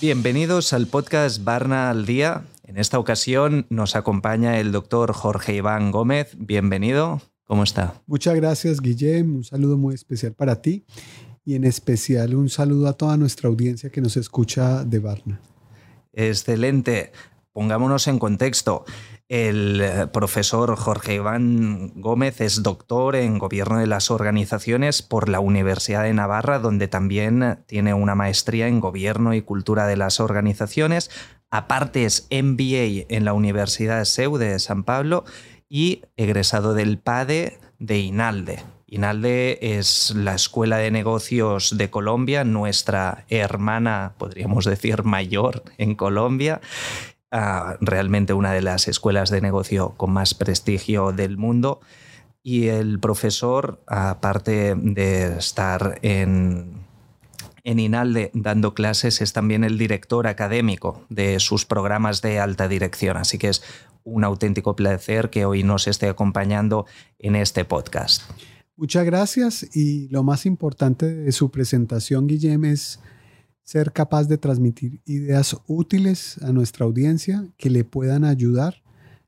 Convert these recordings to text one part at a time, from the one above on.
Bienvenidos al podcast Barna al Día. En esta ocasión nos acompaña el doctor Jorge Iván Gómez. Bienvenido. ¿Cómo está? Muchas gracias, Guillem. Un saludo muy especial para ti y en especial un saludo a toda nuestra audiencia que nos escucha de Barna. Excelente. Pongámonos en contexto. El eh, profesor Jorge Iván Gómez es doctor en Gobierno de las Organizaciones por la Universidad de Navarra, donde también tiene una maestría en Gobierno y Cultura de las Organizaciones. Aparte es MBA en la Universidad SEU de San Pablo y egresado del PADE de INALDE. INALDE es la Escuela de Negocios de Colombia, nuestra hermana, podríamos decir, mayor en Colombia realmente una de las escuelas de negocio con más prestigio del mundo. Y el profesor, aparte de estar en, en INALDE dando clases, es también el director académico de sus programas de alta dirección. Así que es un auténtico placer que hoy nos esté acompañando en este podcast. Muchas gracias y lo más importante de su presentación, Guillem, es ser capaz de transmitir ideas útiles a nuestra audiencia que le puedan ayudar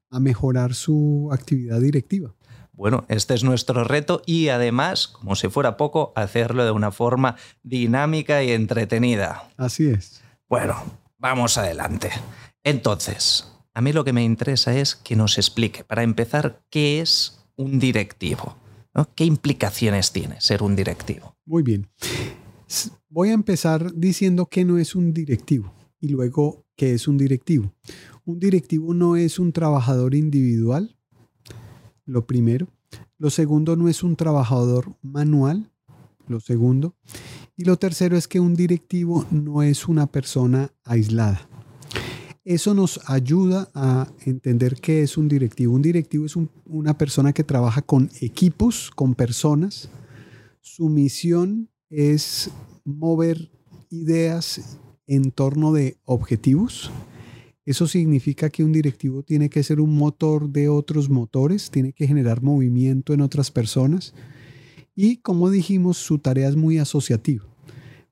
a mejorar su actividad directiva. Bueno, este es nuestro reto y además, como si fuera poco, hacerlo de una forma dinámica y entretenida. Así es. Bueno, vamos adelante. Entonces, a mí lo que me interesa es que nos explique, para empezar, qué es un directivo. ¿Qué implicaciones tiene ser un directivo? Muy bien. Voy a empezar diciendo que no es un directivo y luego qué es un directivo. Un directivo no es un trabajador individual, lo primero. Lo segundo no es un trabajador manual, lo segundo. Y lo tercero es que un directivo no es una persona aislada. Eso nos ayuda a entender qué es un directivo. Un directivo es una persona que trabaja con equipos, con personas. Su misión es mover ideas en torno de objetivos. Eso significa que un directivo tiene que ser un motor de otros motores, tiene que generar movimiento en otras personas y, como dijimos, su tarea es muy asociativa.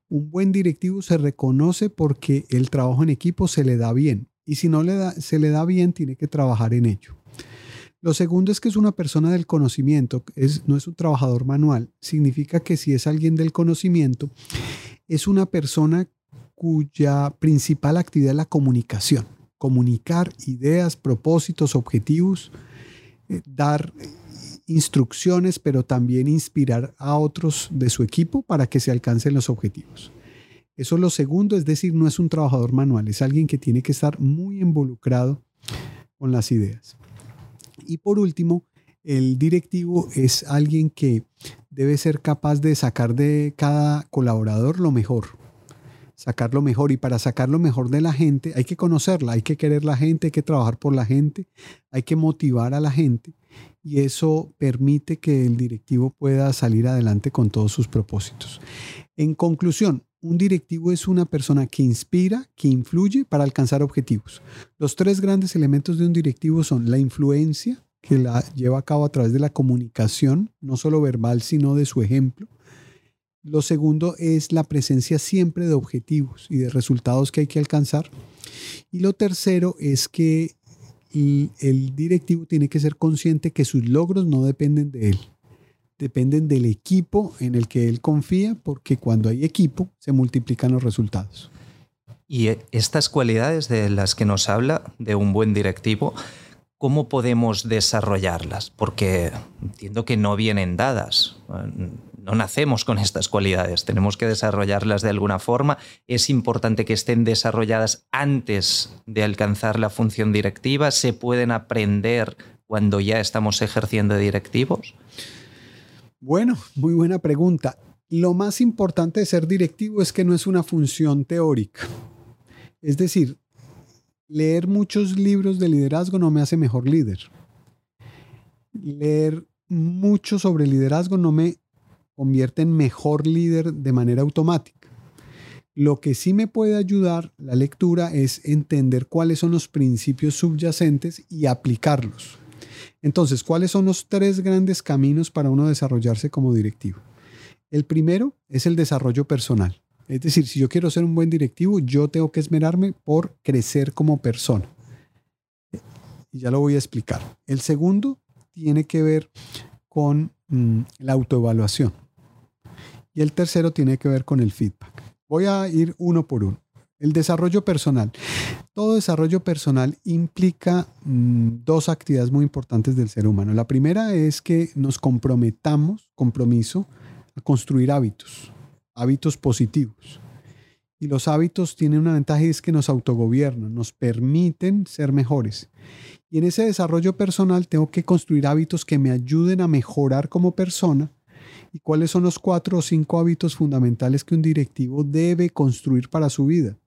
Un buen directivo se reconoce porque el trabajo en equipo se le da bien y si no se le da bien, tiene que trabajar en ello. Lo segundo es que es una persona del conocimiento, es, no es un trabajador manual. Significa que si es alguien del conocimiento, es una persona cuya principal actividad es la comunicación. Comunicar ideas, propósitos, objetivos, eh, dar instrucciones, pero también inspirar a otros de su equipo para que se alcancen los objetivos. Eso es lo segundo, es decir, no es un trabajador manual, es alguien que tiene que estar muy involucrado con las ideas. Y por último, el directivo es alguien que debe ser capaz de sacar de cada colaborador lo mejor, sacar lo mejor. Y para sacar lo mejor de la gente hay que conocerla, hay que querer la gente, hay que trabajar por la gente, hay que motivar a la gente. Y eso permite que el directivo pueda salir adelante con todos sus propósitos. En conclusión, un directivo es una persona que inspira, que influye para alcanzar objetivos. Los tres grandes elementos de un directivo son la influencia, que la lleva a cabo a través de la comunicación, no solo verbal, sino de su ejemplo. Lo segundo es la presencia siempre de objetivos y de resultados que hay que alcanzar. Y lo tercero es que el, directivo tiene que ser consciente que sus logros no dependen de él, dependen del equipo en el que él confía, porque cuando hay equipo se multiplican los resultados. Y estas cualidades de las que nos habla de un buen directivo, ¿cómo podemos desarrollarlas? Porque entiendo que no vienen dadas. No nacemos con estas cualidades, tenemos que desarrollarlas de alguna forma. Es importante que estén desarrolladas antes de alcanzar la función directiva. ¿Se pueden aprender cuando ya estamos ejerciendo directivos? Bueno, muy buena pregunta. Lo más importante de ser directivo es que no es una función teórica. Es decir, leer muchos libros de liderazgo no me hace mejor líder. Leer mucho sobre liderazgo no me convierte en mejor líder de manera automática. Lo que sí me puede ayudar la lectura es entender cuáles son los principios subyacentes y aplicarlos. Entonces, ¿cuáles son los tres grandes caminos para uno desarrollarse como directivo? El primero es el desarrollo personal. Es decir, si yo quiero ser un buen directivo, yo tengo que esmerarme por crecer como persona. Y ya lo voy a explicar. El segundo tiene que ver con mm, la autoevaluación. Y el tercero tiene que ver con el feedback. Voy a ir uno por uno. El desarrollo personal. Todo desarrollo personal implica mm, dos actividades muy importantes del ser humano. La primera es que nos comprometamos, compromiso, a construir hábitos, hábitos positivos. Y los hábitos tienen una ventaja y es que nos autogobiernan, nos permiten ser mejores. Y en ese desarrollo personal tengo que construir hábitos que me ayuden a mejorar como persona. ¿Y cuáles son los cuatro o cinco hábitos fundamentales que un directivo debe construir para su vida?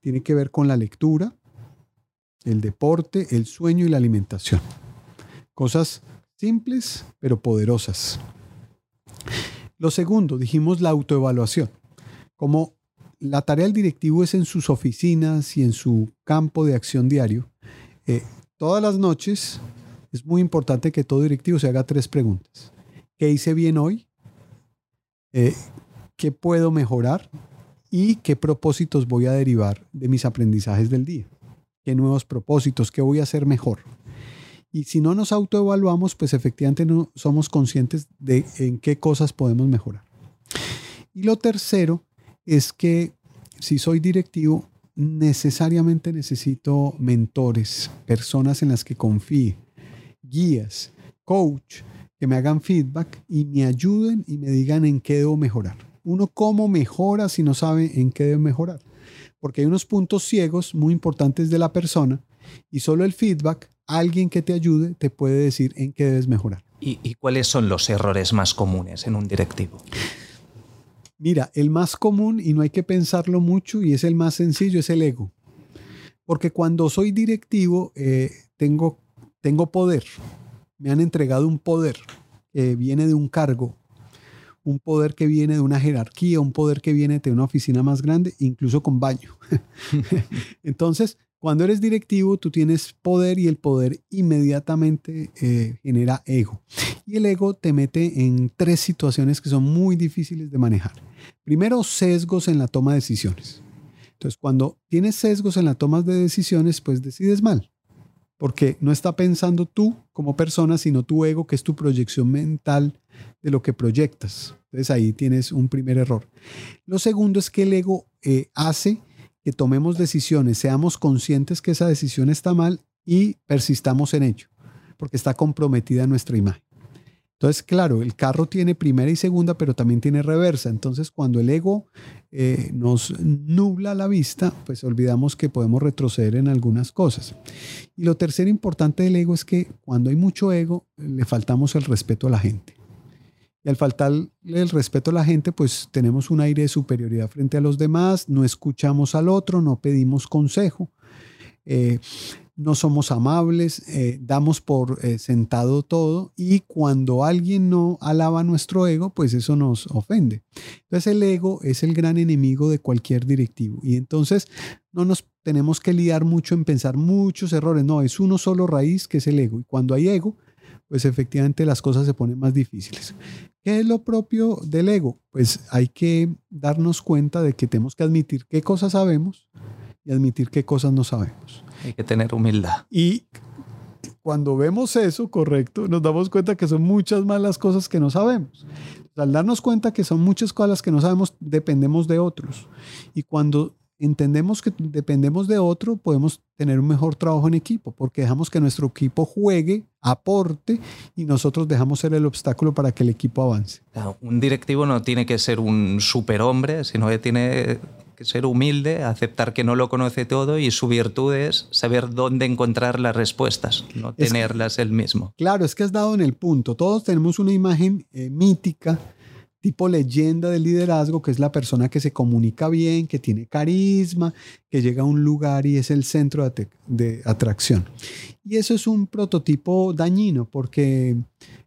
Tiene que ver con la lectura, el deporte, el sueño y la alimentación. Cosas simples pero poderosas. Lo segundo, dijimos la autoevaluación. Como la tarea del directivo es en sus oficinas y en su campo de acción diario, eh, todas las noches es muy importante que todo directivo se haga tres preguntas. ¿Qué hice bien hoy? Eh, ¿Qué puedo mejorar? ¿Y qué propósitos voy a derivar de mis aprendizajes del día? ¿Qué nuevos propósitos? ¿Qué voy a hacer mejor? Y si no nos autoevaluamos, pues efectivamente no somos conscientes de en qué cosas podemos mejorar. Y lo tercero es que si soy directivo, necesariamente necesito mentores, personas en las que confíe, guías, coach, que me hagan feedback y me ayuden y me digan en qué debo mejorar. Uno cómo mejora si no sabe en qué debe mejorar. Porque hay unos puntos ciegos muy importantes de la persona y solo el feedback, alguien que te ayude, te puede decir en qué debes mejorar. ¿Y, y cuáles son los errores más comunes en un directivo? Mira, el más común, y no hay que pensarlo mucho, y es el más sencillo, es el ego. Porque cuando soy directivo, eh, tengo, tengo poder. Me han entregado un poder que viene de un cargo, un poder que viene de una jerarquía, un poder que viene de una oficina más grande, incluso con baño. Entonces, cuando eres directivo, tú tienes poder y el poder inmediatamente eh, genera ego. Y el ego te mete en tres situaciones que son muy difíciles de manejar. Primero, sesgos en la toma de decisiones. Entonces, cuando tienes sesgos en la toma de decisiones, pues decides mal. Porque no está pensando tú como persona, sino tu ego, que es tu proyección mental de lo que proyectas. Entonces ahí tienes un primer error. Lo segundo es que el ego eh, hace que tomemos decisiones, seamos conscientes que esa decisión está mal y persistamos en ello, porque está comprometida nuestra imagen. Entonces, claro, el carro tiene primera y segunda, pero también tiene reversa. Entonces, cuando el ego eh, nos nubla la vista, pues olvidamos que podemos retroceder en algunas cosas. Y lo tercero importante del ego es que cuando hay mucho ego, le faltamos el respeto a la gente. Y al faltarle el respeto a la gente, pues tenemos un aire de superioridad frente a los demás, no escuchamos al otro, no pedimos consejo, eh, no somos amables, eh, damos por eh, sentado todo y cuando alguien no alaba nuestro ego, pues eso nos ofende. Entonces el ego es el gran enemigo de cualquier directivo y entonces no nos tenemos que liar mucho en pensar muchos errores, no, es uno solo raíz que es el ego y cuando hay ego, pues efectivamente las cosas se ponen más difíciles. ¿Qué es lo propio del ego? Pues hay que darnos cuenta de que tenemos que admitir qué cosas sabemos y admitir qué cosas no sabemos. Hay que tener humildad. Y cuando vemos eso, correcto, nos damos cuenta que son muchas más las cosas que no sabemos. Al darnos cuenta que son muchas cosas que no sabemos, dependemos de otros. Y cuando entendemos que dependemos de otro, podemos tener un mejor trabajo en equipo, porque dejamos que nuestro equipo juegue, aporte y nosotros dejamos ser el obstáculo para que el equipo avance. Un directivo no tiene que ser un superhombre, sino que tiene ser humilde, aceptar que no lo conoce todo y su virtud es saber dónde encontrar las respuestas, no tenerlas él mismo. Claro, es que has dado en el punto. Todos tenemos una imagen eh, mítica tipo leyenda del liderazgo, que es la persona que se comunica bien, que tiene carisma, que llega a un lugar y es el centro de, atracción. Y eso es un prototipo dañino porque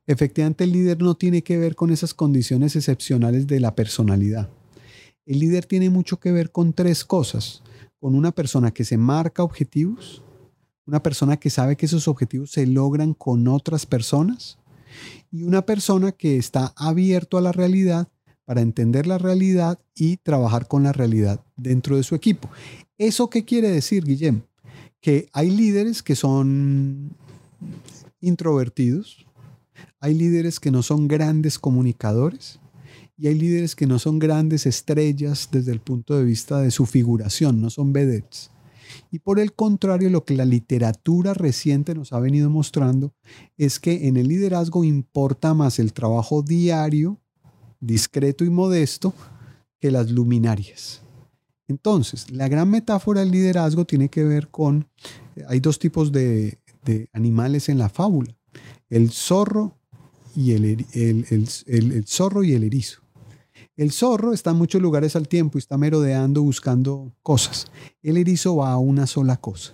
efectivamente el líder no tiene que ver con esas condiciones excepcionales de la personalidad. El líder tiene mucho que ver con tres cosas. Con una persona que se marca objetivos, una persona que sabe que esos objetivos se logran con otras personas y una persona que está abierto a la realidad para entender la realidad y trabajar con la realidad dentro de su equipo. ¿Eso qué quiere decir, Guillem? Que hay líderes que son introvertidos, hay líderes que no son grandes comunicadores y hay líderes que no son grandes estrellas desde el punto de vista de su figuración, no son vedettes. Y por el contrario, lo que la literatura reciente nos ha venido mostrando es que en el liderazgo importa más el trabajo diario, discreto y modesto, que las luminarias. Entonces, la gran metáfora del liderazgo tiene que ver con, hay dos tipos de, animales en la fábula, el zorro y el, el zorro y el erizo. El zorro está en muchos lugares al tiempo y está merodeando buscando cosas. El erizo va a una sola cosa.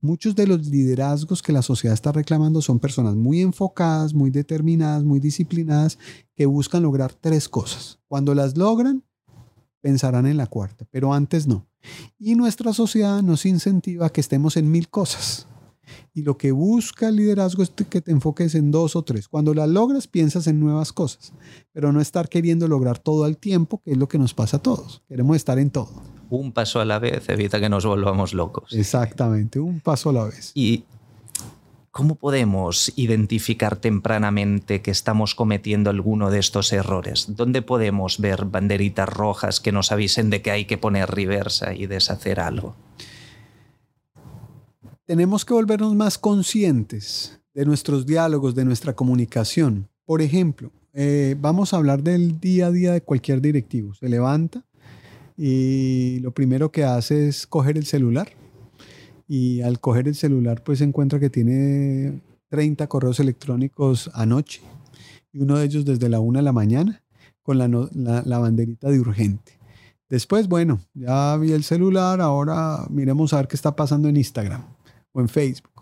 Muchos de los liderazgos que la sociedad está reclamando son personas muy enfocadas, muy determinadas, muy disciplinadas, que buscan lograr tres cosas. Cuando las logran, pensarán en la cuarta, pero antes no. Y nuestra sociedad nos incentiva a que estemos en mil cosas. Y lo que busca el liderazgo es que te enfoques en dos o tres. Cuando las logras, piensas en nuevas cosas, pero no estar queriendo lograr todo al tiempo, que es lo que nos pasa a todos. Queremos estar en todo. Un paso a la vez evita que nos volvamos locos. Exactamente, un paso a la vez. Y ¿Cómo podemos identificar tempranamente que estamos cometiendo alguno de estos errores? ¿Dónde podemos ver banderitas rojas que nos avisen de que hay que poner reversa y deshacer algo? Tenemos que volvernos más conscientes de nuestros diálogos, de nuestra comunicación. Por ejemplo, eh, vamos a hablar del día a día de cualquier directivo. Se levanta y lo primero que hace es coger el celular. Y al coger el celular, pues se encuentra que tiene 30 correos electrónicos anoche. Y uno de ellos desde la una de la mañana con la, la banderita de urgente. Después, bueno, ya vi el celular, ahora miremos a ver qué está pasando en Instagram o en Facebook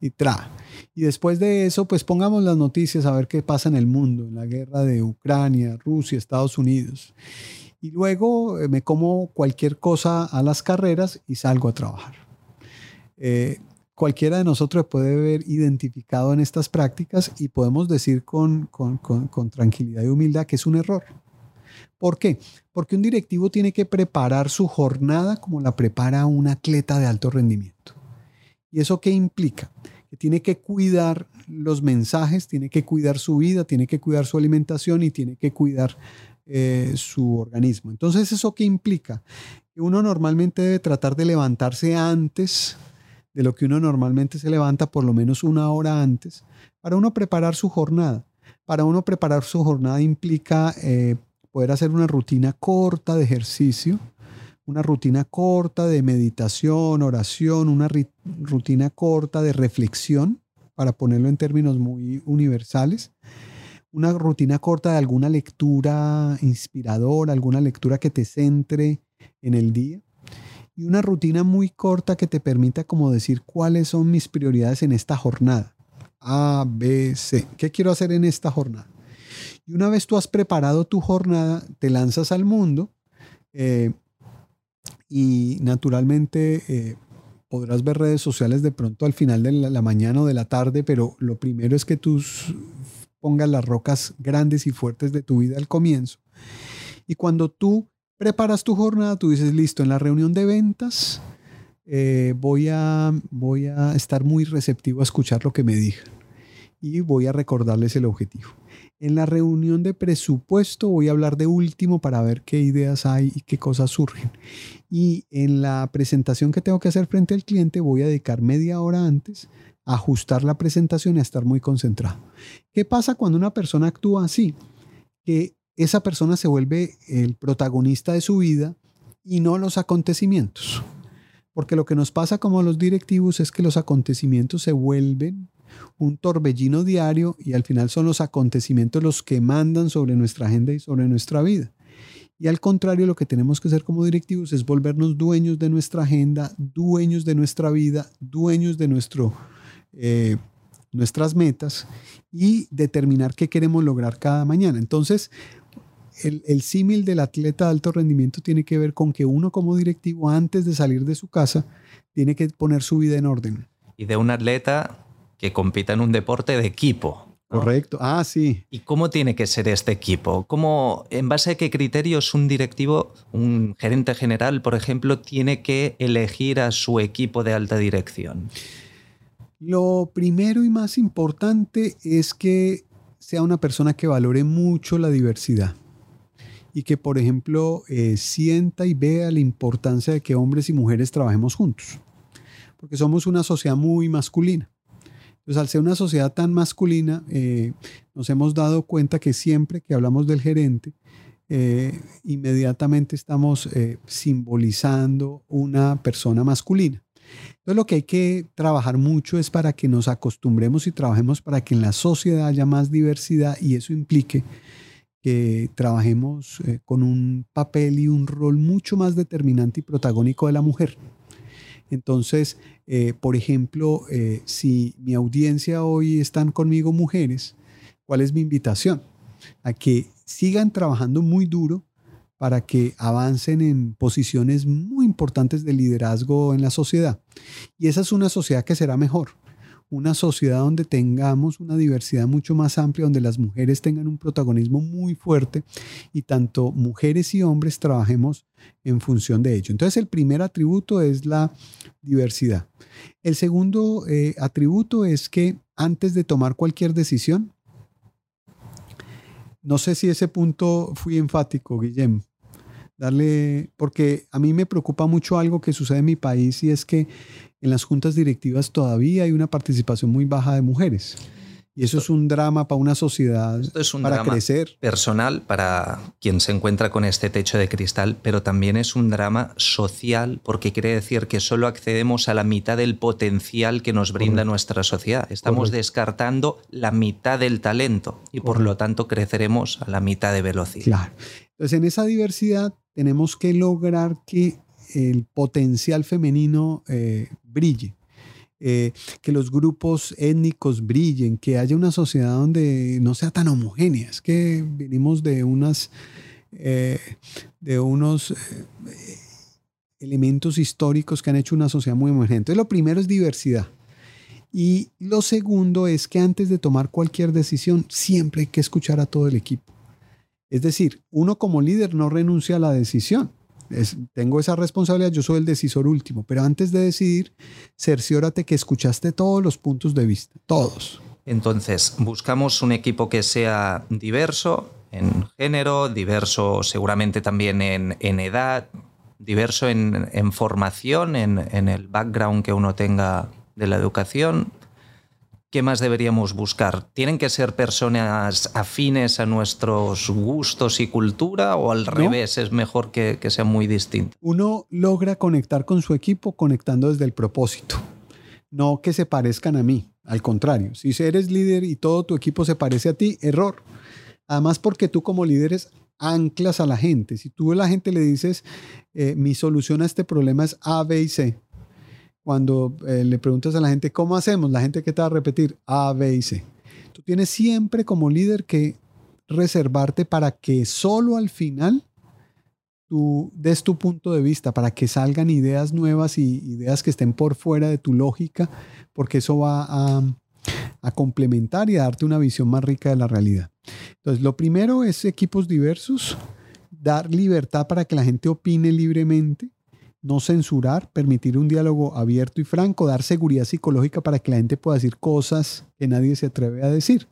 y tra. Y después de eso, pues pongamos las noticias a ver qué pasa en el mundo, en la guerra de Ucrania, Rusia, Estados Unidos. Y luego eh, me como cualquier cosa a las carreras y salgo a trabajar. Eh, cualquiera de nosotros puede ver identificado en estas prácticas y podemos decir con, con, con tranquilidad y humildad que es un error. ¿Por qué? Porque un directivo tiene que preparar su jornada como la prepara un atleta de alto rendimiento. ¿Y eso qué implica? Que tiene que cuidar los mensajes, tiene que cuidar su vida, tiene que cuidar su alimentación y tiene que cuidar eh, su organismo. Entonces, ¿eso qué implica? Que uno normalmente debe tratar de levantarse antes de lo que uno normalmente se levanta, por lo menos una hora antes, para uno preparar su jornada. Para uno preparar su jornada implica eh, poder hacer una rutina corta de ejercicio, una rutina corta de meditación, oración, una rutina corta de reflexión, para ponerlo en términos muy universales, una rutina corta de alguna lectura inspiradora, alguna lectura que te centre en el día y una rutina muy corta que te permita como decir cuáles son mis prioridades en esta jornada. A, B, C. ¿Qué quiero hacer en esta jornada? Y una vez tú has preparado tu jornada, te lanzas al mundo eh, y naturalmente eh, podrás ver redes sociales de pronto al final de la, mañana o de la tarde, pero lo primero es que tú pongas las rocas grandes y fuertes de tu vida al comienzo. Y cuando tú preparas tu jornada, tú dices, listo, en la reunión de ventas eh, voy, a, voy a estar muy receptivo a escuchar lo que me digan y voy a recordarles el objetivo. En la reunión de presupuesto voy a hablar de último para ver qué ideas hay y qué cosas surgen. Y en la presentación que tengo que hacer frente al cliente voy a dedicar media hora antes a ajustar la presentación y a estar muy concentrado. ¿Qué pasa cuando una persona actúa así? Que esa persona se vuelve el protagonista de su vida y no los acontecimientos. Porque lo que nos pasa como los directivos es que los acontecimientos se vuelven un torbellino diario y al final son los acontecimientos los que mandan sobre nuestra agenda y sobre nuestra vida. Y al contrario, lo que tenemos que hacer como directivos es volvernos dueños de nuestra agenda, dueños de nuestra vida, dueños de nuestro, eh, nuestras metas y determinar qué queremos lograr cada mañana. Entonces, el, el símil del atleta de alto rendimiento tiene que ver con que uno como directivo, antes de salir de su casa, tiene que poner su vida en orden y de un atleta que compita en un deporte de equipo. Correcto. Ah, sí. ¿Y cómo tiene que ser este equipo? ¿Cómo, ¿En base a qué criterios un directivo, un gerente general, por ejemplo, tiene que elegir a su equipo de alta dirección? Lo primero y más importante es que sea una persona que valore mucho la diversidad y que, por ejemplo, eh, sienta y vea la importancia de que hombres y mujeres trabajemos juntos, porque somos una sociedad muy masculina. Entonces, al ser una sociedad tan masculina, eh, nos hemos dado cuenta que siempre que hablamos del gerente, eh, inmediatamente estamos simbolizando una persona masculina. Entonces lo que hay que trabajar mucho es para que nos acostumbremos y trabajemos para que en la sociedad haya más diversidad y eso implique que trabajemos eh, con un papel y un rol mucho más determinante y protagónico de la mujer. Entonces, eh, por ejemplo, eh, si mi audiencia hoy están conmigo mujeres, ¿cuál es mi invitación? A que sigan trabajando muy duro para que avancen en posiciones muy importantes de liderazgo en la sociedad. Y esa es una sociedad que será mejor, una sociedad donde tengamos una diversidad mucho más amplia, donde las mujeres tengan un protagonismo muy fuerte y tanto mujeres y hombres trabajemos en función de ello. Entonces el primer atributo es la diversidad. El segundo eh, atributo es que antes de tomar cualquier decisión, no sé si ese punto fui enfático, Guillem, darle, porque a mí me preocupa mucho algo que sucede en mi país y es que en las juntas directivas todavía hay una participación muy baja de mujeres. Y eso es un drama para una sociedad, es un para drama crecer. Personal para quien se encuentra con este techo de cristal, pero también es un drama social porque quiere decir que solo accedemos a la mitad del potencial que nos brinda nuestra sociedad. Estamos descartando la mitad del talento y por lo tanto creceremos a la mitad de velocidad. Claro. Entonces en esa diversidad tenemos que lograr que el potencial femenino eh, brille, eh, que los grupos étnicos brillen, que haya una sociedad donde no sea tan homogénea. Es que venimos de unas eh, de unos elementos históricos que han hecho una sociedad muy homogénea. Entonces, lo primero es diversidad. Y lo segundo es que antes de tomar cualquier decisión, siempre hay que escuchar a todo el equipo. Es decir, uno como líder no renuncia a la decisión. Tengo esa responsabilidad, yo soy el decisor último, pero antes de decidir, cerciórate que escuchaste todos los puntos de vista, todos. Entonces, buscamos un equipo que sea diverso en género, diverso seguramente también en, edad, diverso en, formación, en el background que uno tenga de la educación, ¿Qué más deberíamos buscar? ¿Tienen que ser personas afines a nuestros gustos y cultura o al revés es mejor que, que sean muy distintos? Uno logra conectar con su equipo conectando desde el propósito, no que se parezcan a mí. Al contrario, si eres líder y todo tu equipo se parece a ti, error. Además porque tú como líder anclas a la gente. Si tú a la gente le dices, eh, mi solución a este problema es A, B y C, cuando eh, le preguntas a la gente, ¿cómo hacemos? La gente que te va a repetir A, B y C. Tú tienes siempre como líder que reservarte para que solo al final tú des tu punto de vista, para que salgan ideas nuevas y ideas que estén por fuera de tu lógica, porque eso va a, a complementar y a darte una visión más rica de la realidad. Entonces, lo primero es equipos diversos, dar libertad para que la gente opine libremente no censurar, permitir un diálogo abierto y franco, dar seguridad psicológica para que la gente pueda decir cosas que nadie se atreve a decir.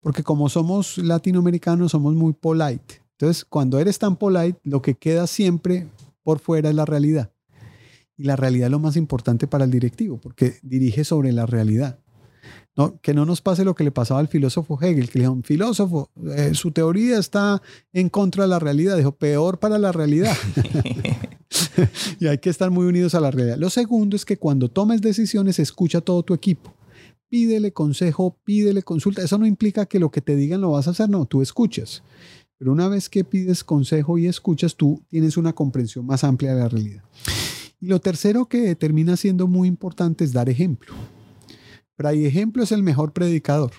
Porque como somos latinoamericanos, somos muy polite. Entonces, cuando eres tan polite, lo que queda siempre por fuera es la realidad. Y la realidad es lo más importante para el directivo, porque dirige sobre la realidad. No, que no nos pase lo que le pasaba al filósofo Hegel, que le dijo, filósofo, eh, su teoría está en contra de la realidad. Dijo, peor para la realidad. y hay que estar muy unidos a la realidad. Lo segundo es que cuando tomes decisiones, escucha a todo tu equipo. Pídele consejo, pídele consulta. Eso no implica que lo que te digan lo vas a hacer, no, tú escuchas. Pero una vez que pides consejo y escuchas, tú tienes una comprensión más amplia de la realidad. Y lo tercero que termina siendo muy importante es dar ejemplo. Fray ejemplo es el mejor predicador.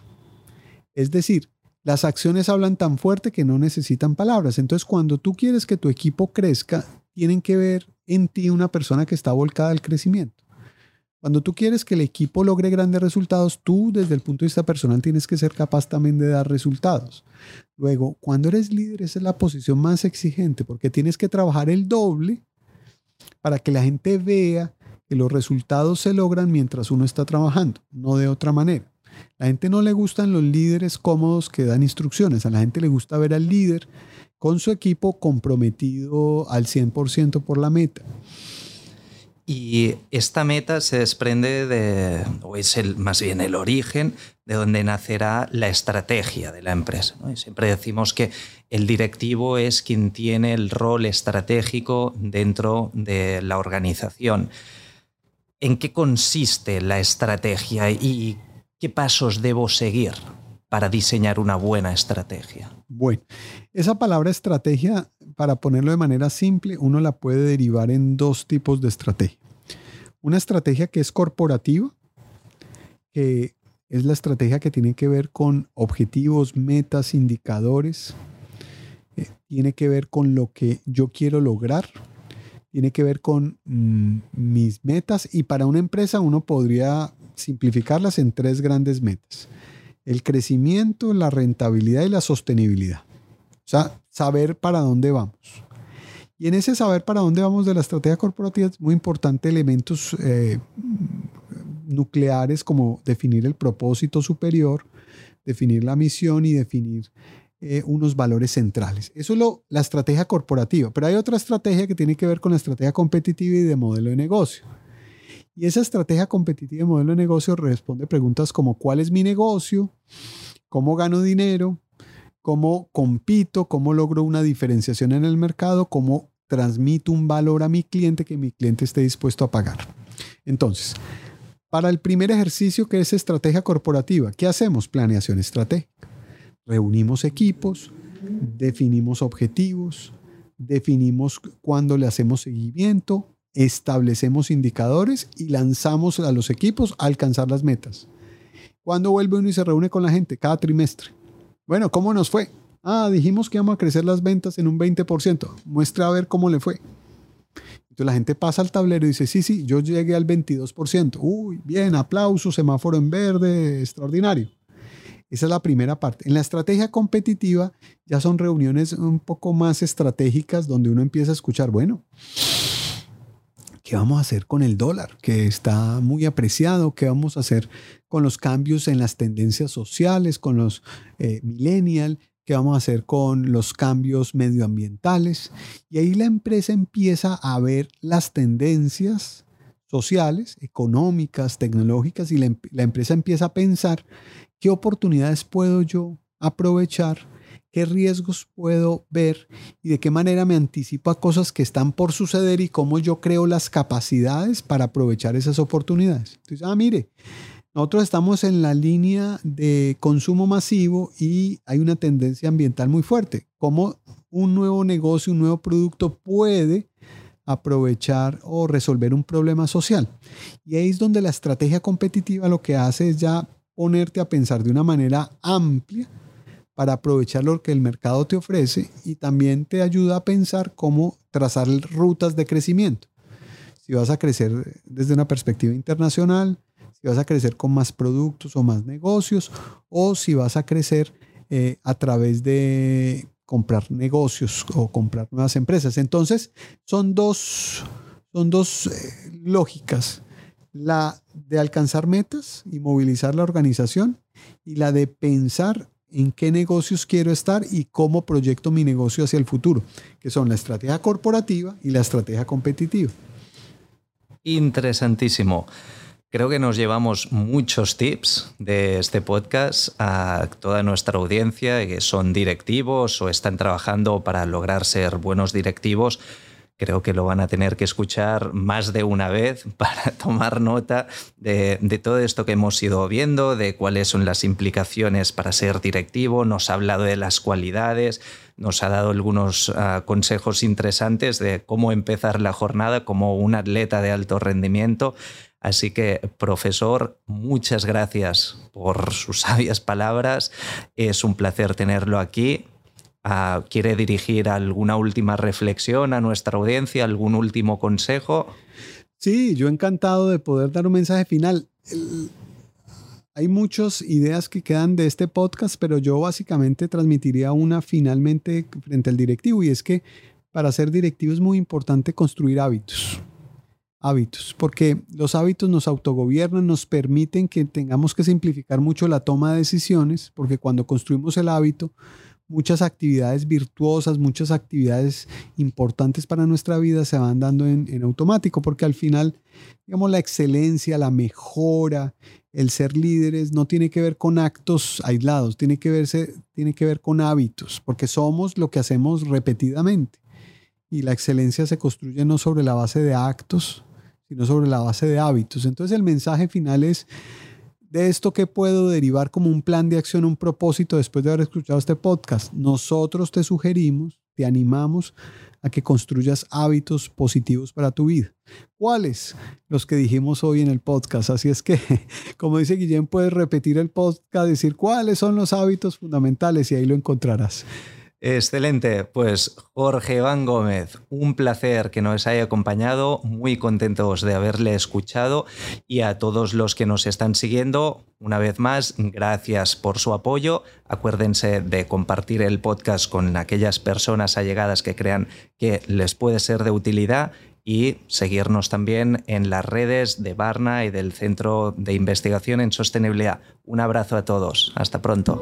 Es decir, las acciones hablan tan fuerte que no necesitan palabras. Entonces, cuando tú quieres que tu equipo crezca, tienen que ver en ti una persona que está volcada al crecimiento. Cuando tú quieres que el equipo logre grandes resultados, tú desde el punto de vista personal tienes que ser capaz también de dar resultados. Luego, cuando eres líder, esa es la posición más exigente porque tienes que trabajar el doble para que la gente vea que los resultados se logran mientras uno está trabajando, no de otra manera. La gente no le gustan los líderes cómodos que dan instrucciones, a la gente le gusta ver al líder con su equipo comprometido al 100% por la meta. Y esta meta se desprende de, o es el, más bien el origen de donde nacerá la estrategia de la empresa. siempre decimos que el directivo es quien tiene el rol estratégico dentro de la organización. ¿En qué consiste la estrategia y qué pasos debo seguir para diseñar una buena estrategia? Bueno, esa palabra estrategia, para ponerlo de manera simple, uno la puede derivar en dos tipos de estrategia. Una estrategia que es corporativa, que es la estrategia que tiene que ver con objetivos, metas, indicadores, eh, tiene que ver con lo que yo quiero lograr, tiene que ver con mm, mis metas y para una empresa uno podría simplificarlas en tres grandes metas el crecimiento, la rentabilidad y la sostenibilidad. O sea, saber para dónde vamos. Y en ese saber para dónde vamos de la estrategia corporativa es muy importante elementos eh, nucleares como definir el propósito superior, definir la misión y definir eh, unos valores centrales. Eso es lo, la estrategia corporativa. Pero hay otra estrategia que tiene que ver con la estrategia competitiva y de modelo de negocio. Y esa estrategia competitiva de modelo de negocio responde preguntas como ¿cuál es mi negocio? ¿Cómo gano dinero? ¿Cómo compito? ¿Cómo logro una diferenciación en el mercado? ¿Cómo transmito un valor a mi cliente que mi cliente esté dispuesto a pagar? Entonces, para el primer ejercicio que es estrategia corporativa, ¿qué hacemos? Planeación estratégica. Reunimos equipos, definimos objetivos, definimos cuándo le hacemos seguimiento, establecemos indicadores y lanzamos a los equipos a alcanzar las metas. ¿Cuándo vuelve uno y se reúne con la gente? Cada trimestre. Bueno, ¿cómo nos fue? Ah, dijimos que íbamos a crecer las ventas en un 20%. Muestra a ver cómo le fue. Entonces la gente pasa al tablero y dice, sí, sí, yo llegué al 22%. Uy, bien, aplauso, semáforo en verde, extraordinario. Esa es la primera parte. En la estrategia competitiva ya son reuniones un poco más estratégicas donde uno empieza a escuchar, bueno, ¿Qué vamos a hacer con el dólar, que está muy apreciado? ¿Qué vamos a hacer con los cambios en las tendencias sociales, con los eh, millennials? ¿Qué vamos a hacer con los cambios medioambientales? Y ahí la empresa empieza a ver las tendencias sociales, económicas, tecnológicas, y la empresa empieza a pensar qué oportunidades puedo yo aprovechar qué riesgos puedo ver y de qué manera me anticipo a cosas que están por suceder y cómo yo creo las capacidades para aprovechar esas oportunidades. Entonces, ah, mire, nosotros estamos en la línea de consumo masivo y hay una tendencia ambiental muy fuerte. ¿Cómo un nuevo negocio, un nuevo producto puede aprovechar o resolver un problema social? Y ahí es donde la estrategia competitiva lo que hace es ya ponerte a pensar de una manera amplia para aprovechar lo que el mercado te ofrece y también te ayuda a pensar cómo trazar rutas de crecimiento. Si vas a crecer desde una perspectiva internacional, si vas a crecer con más productos o más negocios, o si vas a crecer eh, a través de comprar negocios o comprar nuevas empresas. Entonces, son dos, son dos eh, lógicas. La de alcanzar metas y movilizar la organización y la de pensar en qué negocios quiero estar y cómo proyecto mi negocio hacia el futuro, que son la estrategia corporativa y la estrategia competitiva. Interesantísimo. Creo que nos llevamos muchos tips de este podcast a toda nuestra audiencia que son directivos o están trabajando para lograr ser buenos directivos creo que lo van a tener que escuchar más de una vez para tomar nota de, todo esto que hemos ido viendo, de cuáles son las implicaciones para ser directivo, nos ha hablado de las cualidades, nos ha dado algunos ah, consejos interesantes de cómo empezar la jornada como un atleta de alto rendimiento. Así que, profesor, muchas gracias por sus sabias palabras. Es un placer tenerlo aquí. ¿Quiere dirigir alguna última reflexión a nuestra audiencia, algún último consejo? Sí, yo encantado de poder dar un mensaje final. hay muchas ideas que quedan de este podcast, pero yo básicamente transmitiría una finalmente frente al directivo y es que para ser directivo es muy importante construir hábitos hábitos, porque los hábitos nos autogobiernan, nos permiten que tengamos que simplificar mucho la toma de decisiones, porque cuando construimos el hábito, muchas actividades virtuosas, muchas actividades importantes para nuestra vida se van dando en, automático, porque al final, digamos, la excelencia, la mejora, el ser líderes no tiene que ver con actos aislados, tiene que, verse, tiene que ver con hábitos, porque somos lo que hacemos repetidamente. Y la excelencia se construye no sobre la base de actos, sino sobre la base de hábitos. Entonces el mensaje final es, de esto que puedo derivar como un plan de acción, un propósito después de haber escuchado este podcast. Nosotros te sugerimos, te animamos a que construyas hábitos positivos para tu vida. ¿Cuáles? Los que dijimos hoy en el podcast. Así es que, como dice Guillén, puedes repetir el podcast, decir cuáles son los hábitos fundamentales y ahí lo encontrarás. Excelente, pues Jorge Iván Gómez, un placer que nos haya acompañado, muy contentos de haberle escuchado y a todos los que nos están siguiendo, una vez más, gracias por su apoyo. Acuérdense de compartir el podcast con aquellas personas allegadas que crean que les puede ser de utilidad y seguirnos también en las redes de Barna y del Centro de Investigación en Sostenibilidad. Un abrazo a todos, hasta pronto.